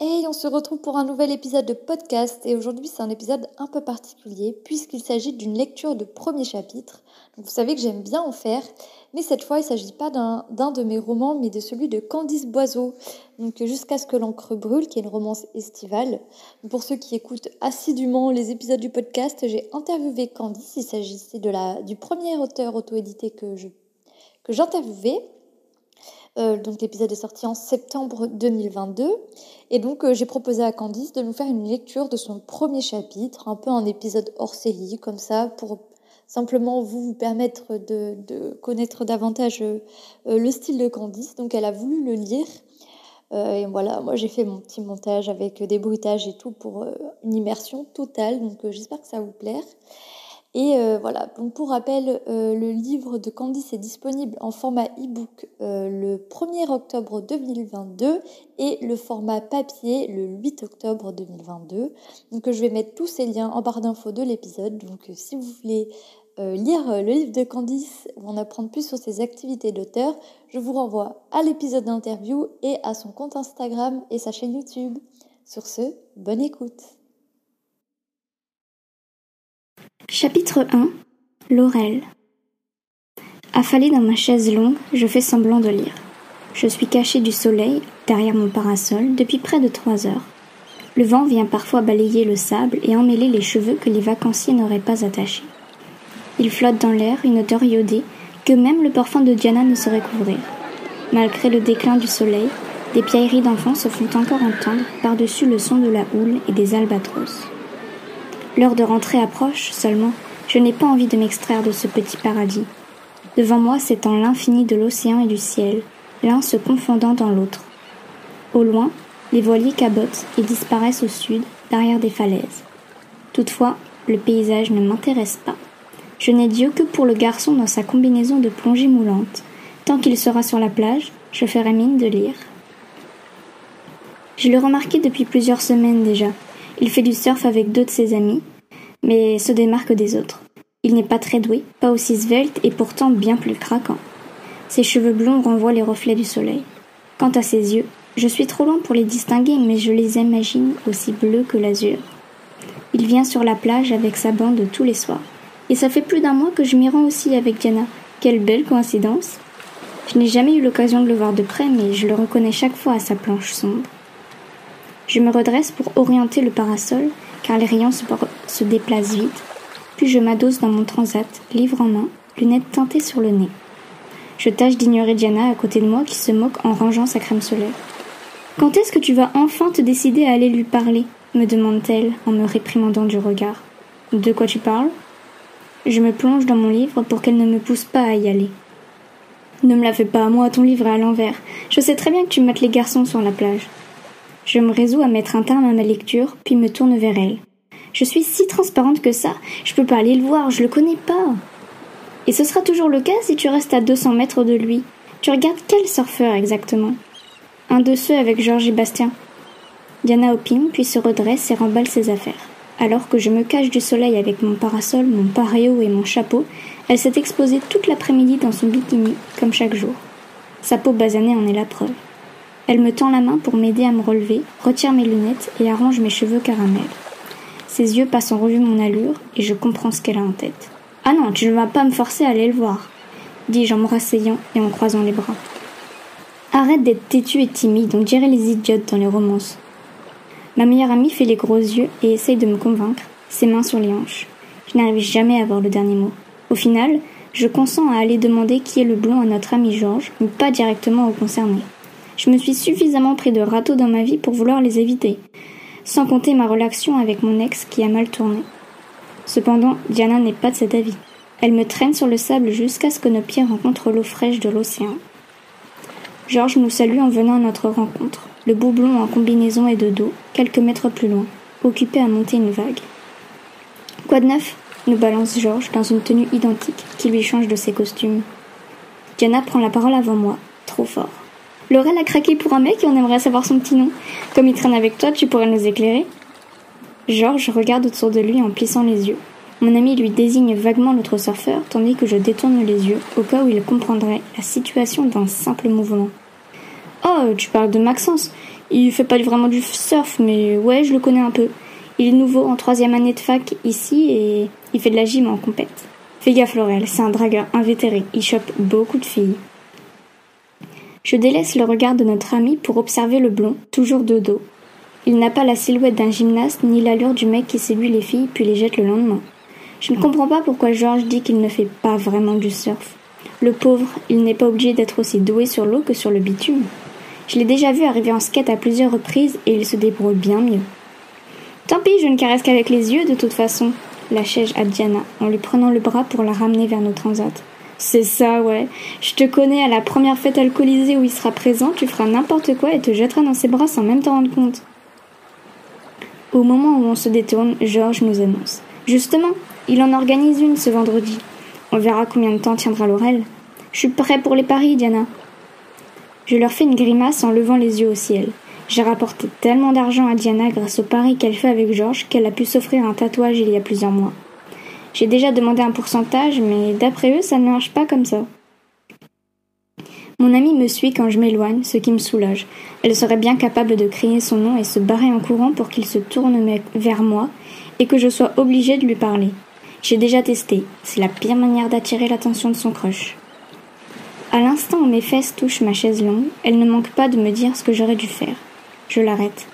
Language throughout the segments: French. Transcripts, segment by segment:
Hey, on se retrouve pour un nouvel épisode de podcast et aujourd'hui c'est un épisode un peu particulier puisqu'il s'agit d'une lecture de premier chapitre. vous savez que j'aime bien en faire, mais cette fois il ne s'agit pas d'un de mes romans mais de celui de Candice Boiseau, donc jusqu'à ce que l'encre brûle, qui est une romance estivale. Pour ceux qui écoutent assidûment les épisodes du podcast, j'ai interviewé Candice, il s'agissait du premier auteur auto-édité que je que j'interviewais euh, donc l'épisode est sorti en septembre 2022. Et donc euh, j'ai proposé à Candice de nous faire une lecture de son premier chapitre, un peu un épisode hors série, comme ça, pour simplement vous, vous permettre de, connaître davantage euh, le style de Candice. Donc elle a voulu le lire. et voilà, moi j'ai fait mon petit montage avec des bruitages et tout pour une immersion totale. Donc j'espère que ça va vous plaire. Et euh, voilà, donc pour rappel, euh, le livre de Candice est disponible en format e-book euh, le 1er octobre 2022 et le format papier le 8 octobre 2022. Donc je vais mettre tous ces liens en barre d'infos de l'épisode. Donc si vous voulez lire le livre de Candice ou en apprendre plus sur ses activités d'auteur, je vous renvoie à l'épisode d'interview et à son compte Instagram et sa chaîne YouTube. Sur ce, bonne écoute Chapitre 1 Laurel Affalée dans ma chaise longue, je fais semblant de lire. Je suis cachée du soleil, derrière mon parasol, depuis près de trois heures. Le vent vient parfois balayer le sable et emmêler les cheveux que les vacanciers n'auraient pas attachés. Il flotte dans l'air une odeur iodée que même le parfum de Diana ne saurait couvrir. Malgré le déclin du soleil, des pierreries d'enfants se font encore entendre par-dessus le son de la houle et des albatros. L'heure de rentrer approche seulement. Je n'ai pas envie de m'extraire de ce petit paradis. Devant moi s'étend l'infini de l'océan et du ciel, l'un se confondant dans l'autre. Au loin, les voiliers cabotent et disparaissent au sud, derrière des falaises. Toutefois, le paysage ne m'intéresse pas. Je n'ai Dieu que pour le garçon dans sa combinaison de plongée moulante. Tant qu'il sera sur la plage, je ferai mine de lire. Je l'ai remarqué depuis plusieurs semaines déjà. Il fait du surf avec deux de ses amis, mais se démarque des autres. Il n'est pas très doué, pas aussi svelte et pourtant bien plus craquant. Ses cheveux blonds renvoient les reflets du soleil. Quant à ses yeux, je suis trop loin pour les distinguer, mais je les imagine aussi bleus que l'azur. Il vient sur la plage avec sa bande tous les soirs. Et ça fait plus d'un mois que je m'y rends aussi avec Diana. Quelle belle coïncidence. Je n'ai jamais eu l'occasion de le voir de près, mais je le reconnais chaque fois à sa planche sombre. Je me redresse pour orienter le parasol, car les rayons se, déplacent vite, puis je m'adosse dans mon transat, livre en main, lunettes teintées sur le nez. Je tâche d'ignorer Diana à côté de moi qui se moque en rangeant sa crème solaire. Quand est-ce que tu vas enfin te décider à aller lui parler? me demande-t-elle en me réprimandant du regard. De quoi tu parles? Je me plonge dans mon livre pour qu'elle ne me pousse pas à y aller. Ne me la fais pas moi, ton livre à l'envers. Je sais très bien que tu mates les garçons sur la plage. Je me résous à mettre un terme à ma lecture, puis me tourne vers elle. Je suis si transparente que ça, je peux pas aller le voir, je le connais pas. Et ce sera toujours le cas si tu restes à 200 mètres de lui. Tu regardes quel surfeur exactement? Un de ceux avec Georges et Bastien. Diana opine, puis se redresse et remballe ses affaires. Alors que je me cache du soleil avec mon parasol, mon paréo et mon chapeau, elle s'est exposée toute l'après-midi dans son bikini, comme chaque jour. Sa peau basanée en est la preuve. Elle me tend la main pour m'aider à me relever, retire mes lunettes et arrange mes cheveux caramel. Ses yeux passent en revue mon allure et je comprends ce qu'elle a en tête. Ah non, tu ne vas pas me forcer à aller le voir, dis-je en me rasseyant et en croisant les bras. Arrête d'être têtu et timide, on dirait les idiotes dans les romances. Ma meilleure amie fait les gros yeux et essaye de me convaincre, ses mains sur les hanches. Je n'arrive jamais à avoir le dernier mot. Au final, je consens à aller demander qui est le blond à notre ami Georges, mais pas directement au concerné. Je me suis suffisamment pris de râteaux dans ma vie pour vouloir les éviter, sans compter ma relation avec mon ex qui a mal tourné. Cependant, Diana n'est pas de cet avis. Elle me traîne sur le sable jusqu'à ce que nos pieds rencontrent l'eau fraîche de l'océan. Georges nous salue en venant à notre rencontre, le boublon en combinaison et de dos, quelques mètres plus loin, occupé à monter une vague. Quoi de neuf? nous balance Georges dans une tenue identique qui lui change de ses costumes. Diana prend la parole avant moi, trop fort. Laurel a craqué pour un mec et on aimerait savoir son petit nom. Comme il traîne avec toi, tu pourrais nous éclairer Georges regarde autour de lui en plissant les yeux. Mon ami lui désigne vaguement l'autre surfeur, tandis que je détourne les yeux, au cas où il comprendrait la situation d'un simple mouvement. Oh, tu parles de Maxence. Il fait pas vraiment du surf, mais ouais, je le connais un peu. Il est nouveau en troisième année de fac ici et il fait de la gym en compète. Fais gaffe, Laurel, c'est un dragueur invétéré. Il chope beaucoup de filles. Je délaisse le regard de notre ami pour observer le blond, toujours de dos. Il n'a pas la silhouette d'un gymnaste ni l'allure du mec qui séduit les filles puis les jette le lendemain. Je ne comprends pas pourquoi Georges dit qu'il ne fait pas vraiment du surf. Le pauvre, il n'est pas obligé d'être aussi doué sur l'eau que sur le bitume. Je l'ai déjà vu arriver en skate à plusieurs reprises et il se débrouille bien mieux. Tant pis, je ne caresse qu'avec les yeux de toute façon, lâchai-je à Diana en lui prenant le bras pour la ramener vers nos transats. C'est ça, ouais. Je te connais à la première fête alcoolisée où il sera présent, tu feras n'importe quoi et te jetteras dans ses bras sans même t'en rendre compte. Au moment où on se détourne, Georges nous annonce. Justement, il en organise une ce vendredi. On verra combien de temps tiendra Laurel. Je suis prêt pour les paris, Diana. Je leur fais une grimace en levant les yeux au ciel. J'ai rapporté tellement d'argent à Diana grâce au pari qu'elle fait avec Georges qu'elle a pu s'offrir un tatouage il y a plusieurs mois. J'ai déjà demandé un pourcentage, mais d'après eux, ça ne marche pas comme ça. Mon amie me suit quand je m'éloigne, ce qui me soulage. Elle serait bien capable de crier son nom et se barrer en courant pour qu'il se tourne vers moi et que je sois obligée de lui parler. J'ai déjà testé. C'est la pire manière d'attirer l'attention de son crush. À l'instant où mes fesses touchent ma chaise longue, elle ne manque pas de me dire ce que j'aurais dû faire. Je l'arrête.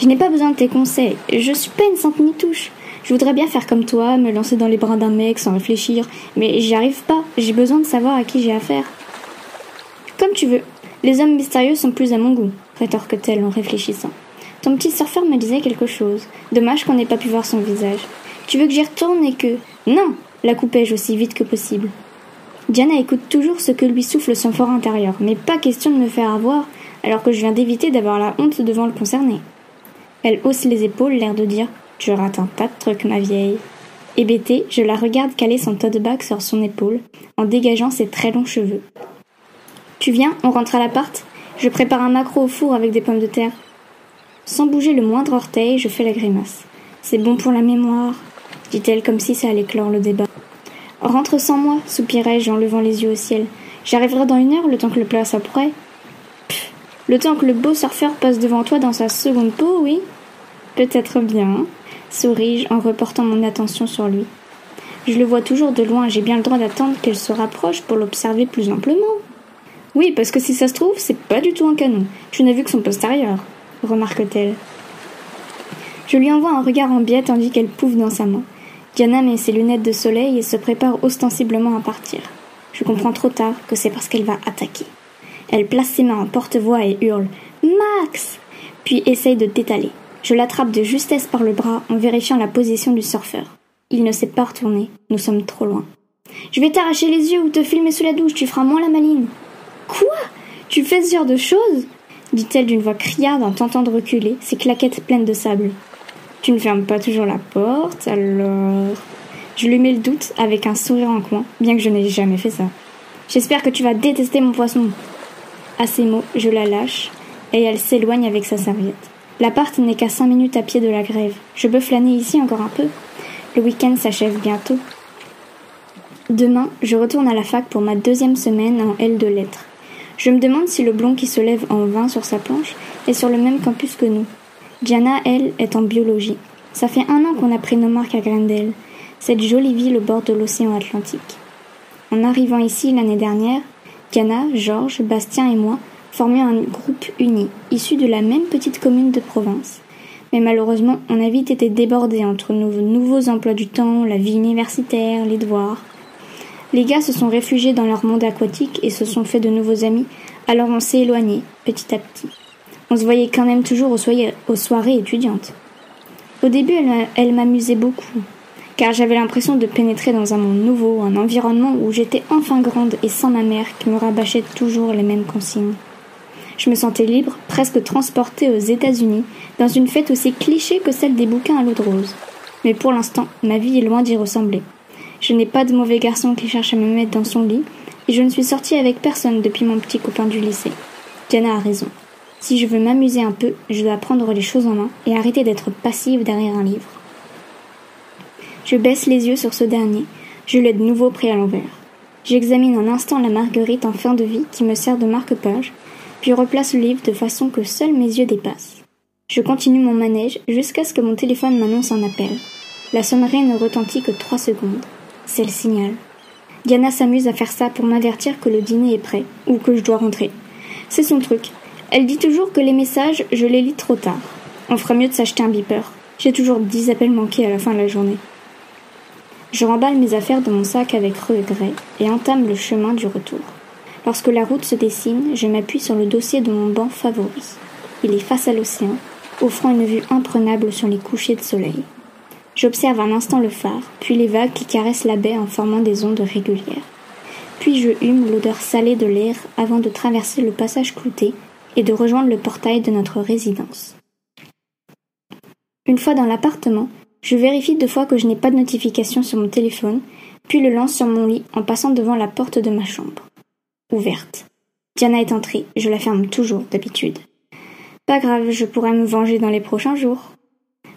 Je n'ai pas besoin de tes conseils. Je suis pas une sainte touche. Je voudrais bien faire comme toi, me lancer dans les bras d'un mec sans réfléchir, mais j'y arrive pas. J'ai besoin de savoir à qui j'ai affaire. Comme tu veux. Les hommes mystérieux sont plus à mon goût, rétorque-t-elle en réfléchissant. Ton petit surfeur me disait quelque chose. Dommage qu'on n'ait pas pu voir son visage. Tu veux que j'y retourne et que. Non la coupai-je aussi vite que possible. Diana écoute toujours ce que lui souffle son fort intérieur, mais pas question de me faire avoir alors que je viens d'éviter d'avoir la honte devant le concerné. Elle hausse les épaules, l'air de dire Tu rates un tas de trucs, ma vieille. Hébétée, je la regarde caler son tote bag sur son épaule, en dégageant ses très longs cheveux. Tu viens, on rentre à l'appart? Je prépare un macro au four avec des pommes de terre. Sans bouger le moindre orteil, je fais la grimace. C'est bon pour la mémoire, dit-elle comme si ça allait clore le débat. Rentre sans moi, soupirai-je en levant les yeux au ciel. J'arriverai dans une heure, le temps que le plat soit prêt. le temps que le beau surfeur passe devant toi dans sa seconde peau, oui? Peut-être bien, souris-je en reportant mon attention sur lui. Je le vois toujours de loin, j'ai bien le droit d'attendre qu'elle se rapproche pour l'observer plus amplement. Oui, parce que si ça se trouve, c'est pas du tout un canon. Tu n'as vu que son postérieur, remarque-t-elle. Je lui envoie un regard en biais tandis qu'elle pouffe dans sa main. Diana met ses lunettes de soleil et se prépare ostensiblement à partir. Je comprends trop tard que c'est parce qu'elle va attaquer. Elle place ses mains en porte-voix et hurle Max puis essaye de t'étaler. Je l'attrape de justesse par le bras en vérifiant la position du surfeur. Il ne s'est pas retourné, nous sommes trop loin. Je vais t'arracher les yeux ou te filmer sous la douche, tu feras moins la maline. Quoi? Tu fais ce genre de choses? Dit-elle d'une voix criarde en tentant de reculer, ses claquettes pleines de sable. Tu ne fermes pas toujours la porte, alors? Je lui mets le doute avec un sourire en coin, bien que je n'ai jamais fait ça. J'espère que tu vas détester mon poisson. À ces mots, je la lâche, et elle s'éloigne avec sa serviette. L'appart n'est qu'à cinq minutes à pied de la grève. Je peux flâner ici encore un peu. Le week-end s'achève bientôt. Demain, je retourne à la fac pour ma deuxième semaine en L de lettres. Je me demande si le blond qui se lève en vain sur sa planche est sur le même campus que nous. Diana, elle, est en biologie. Ça fait un an qu'on a pris nos marques à Grendel, cette jolie ville au bord de l'océan Atlantique. En arrivant ici l'année dernière, Diana, Georges, Bastien et moi formions un groupe uni, issu de la même petite commune de province. Mais malheureusement, on a vite été débordés entre nos nouveaux emplois du temps, la vie universitaire, les devoirs. Les gars se sont réfugiés dans leur monde aquatique et se sont fait de nouveaux amis, alors on s'est éloignés, petit à petit. On se voyait quand même toujours aux, soirées, étudiantes. Au début, elle m'amusait beaucoup, car j'avais l'impression de pénétrer dans un monde nouveau, un environnement où j'étais enfin grande et sans ma mère qui me rabâchait toujours les mêmes consignes. Je me sentais libre, presque transportée aux États-Unis, dans une fête aussi cliché que celle des bouquins à l'eau de rose. Mais pour l'instant, ma vie est loin d'y ressembler. Je n'ai pas de mauvais garçon qui cherche à me mettre dans son lit, et je ne suis sortie avec personne depuis mon petit copain du lycée. Diana a raison. Si je veux m'amuser un peu, je dois prendre les choses en main et arrêter d'être passive derrière un livre. Je baisse les yeux sur ce dernier, je l'ai de nouveau pris à l'envers. J'examine un instant la marguerite en fin de vie qui me sert de marque-page, puis replace le livre de façon que seuls mes yeux dépassent. Je continue mon manège jusqu'à ce que mon téléphone m'annonce un appel. La sonnerie ne retentit que trois secondes. C'est le signal. Diana s'amuse à faire ça pour m'avertir que le dîner est prêt, ou que je dois rentrer. C'est son truc. Elle dit toujours que les messages, je les lis trop tard. On ferait mieux de s'acheter un beeper. J'ai toujours dix appels manqués à la fin de la journée. Je remballe mes affaires dans mon sac avec regret et entame le chemin du retour. Lorsque la route se dessine, je m'appuie sur le dossier de mon banc favori. Il est face à l'océan, offrant une vue imprenable sur les couchers de soleil. J'observe un instant le phare, puis les vagues qui caressent la baie en formant des ondes régulières. Puis je hume l'odeur salée de l'air avant de traverser le passage clouté et de rejoindre le portail de notre résidence. Une fois dans l'appartement, je vérifie deux fois que je n'ai pas de notification sur mon téléphone, puis le lance sur mon lit en passant devant la porte de ma chambre. Ouverte. Diana est entrée, je la ferme toujours d'habitude. Pas grave, je pourrai me venger dans les prochains jours.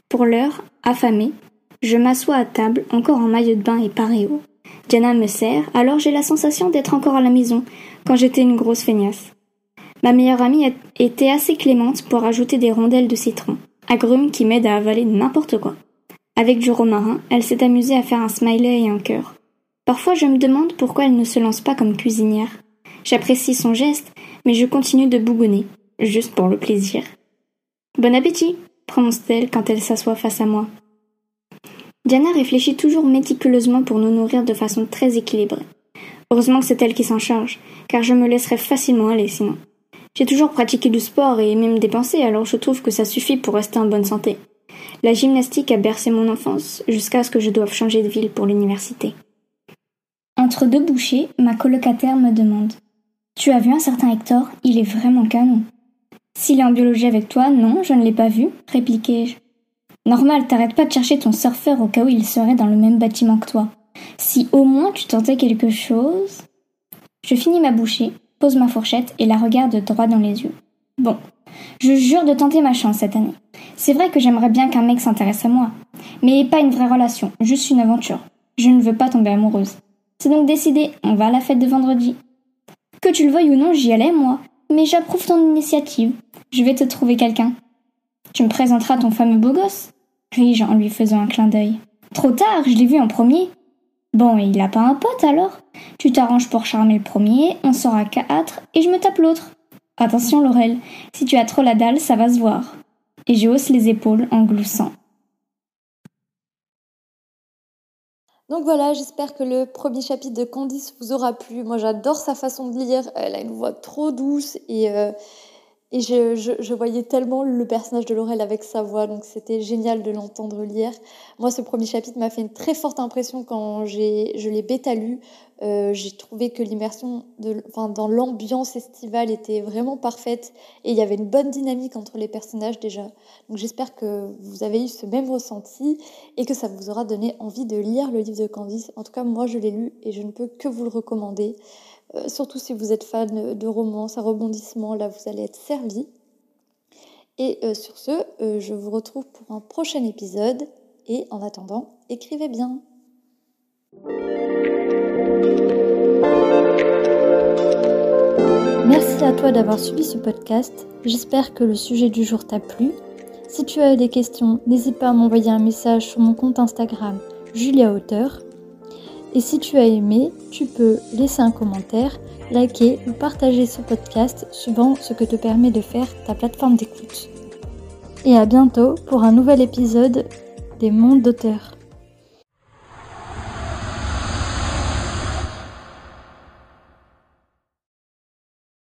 Pour l'heure, affamée, je m'assois à table, encore en maillot de bain et paréo. Diana me sert, alors j'ai la sensation d'être encore à la maison, quand j'étais une grosse feignasse. Ma meilleure amie était assez clémente pour ajouter des rondelles de citron, agrumes qui m'aident à avaler n'importe quoi. Avec du romarin, elle s'est amusée à faire un smiley et un cœur. Parfois je me demande pourquoi elle ne se lance pas comme cuisinière. J'apprécie son geste, mais je continue de bougonner, juste pour le plaisir. Bon appétit prononce-t-elle quand elle s'assoit face à moi. Diana réfléchit toujours méticuleusement pour nous nourrir de façon très équilibrée. Heureusement que c'est elle qui s'en charge, car je me laisserais facilement aller sinon. J'ai toujours pratiqué du sport et même dépensé, alors je trouve que ça suffit pour rester en bonne santé. La gymnastique a bercé mon enfance jusqu'à ce que je doive changer de ville pour l'université. Entre deux bouchées, ma colocataire me demande Tu as vu un certain Hector? Il est vraiment canon. S'il est en biologie avec toi, non, je ne l'ai pas vu, répliquai-je. Normal, t'arrêtes pas de chercher ton surfeur au cas où il serait dans le même bâtiment que toi. Si au moins tu tentais quelque chose. Je finis ma bouchée, pose ma fourchette et la regarde droit dans les yeux. Bon, je jure de tenter ma chance cette année. C'est vrai que j'aimerais bien qu'un mec s'intéresse à moi. Mais pas une vraie relation, juste une aventure. Je ne veux pas tomber amoureuse. C'est donc décidé, on va à la fête de vendredi. Que tu le veuilles ou non, j'y allais, moi. Mais j'approuve ton initiative. Je vais te trouver quelqu'un. Tu me présenteras ton fameux beau gosse ris-je en lui faisant un clin d'œil. Trop tard, je l'ai vu en premier. Bon, il a pas un pote alors? Tu t'arranges pour charmer le premier, on sera quatre, et je me tape l'autre. Attention, Laurel, si tu as trop la dalle, ça va se voir et je hausse les épaules en gloussant. Donc voilà, j'espère que le premier chapitre de Candice vous aura plu. Moi j'adore sa façon de lire, elle a une voix trop douce et, euh, et je, voyais tellement le personnage de Laurel avec sa voix, donc c'était génial de l'entendre lire. Moi, ce premier chapitre m'a fait une très forte impression quand je l'ai bêta lu. Euh, j'ai trouvé que l'immersion enfin, dans l'ambiance estivale était vraiment parfaite et il y avait une bonne dynamique entre les personnages déjà. Donc j'espère que vous avez eu ce même ressenti et que ça vous aura donné envie de lire le livre de Candice. En tout cas, moi, je l'ai lu et je ne peux que vous le recommander. Euh, surtout si vous êtes fan de romance, à rebondissement, là vous allez être servi. Et euh, sur ce, euh, je vous retrouve pour un prochain épisode. Et en attendant, écrivez bien. Merci à toi d'avoir suivi ce podcast. J'espère que le sujet du jour t'a plu. Si tu as des questions, n'hésite pas à m'envoyer un message sur mon compte Instagram Julia Auteur et si tu as aimé, tu peux laisser un commentaire, liker ou partager ce podcast suivant ce que te permet de faire ta plateforme d'écoute. Et à bientôt pour un nouvel épisode des mondes d'auteurs.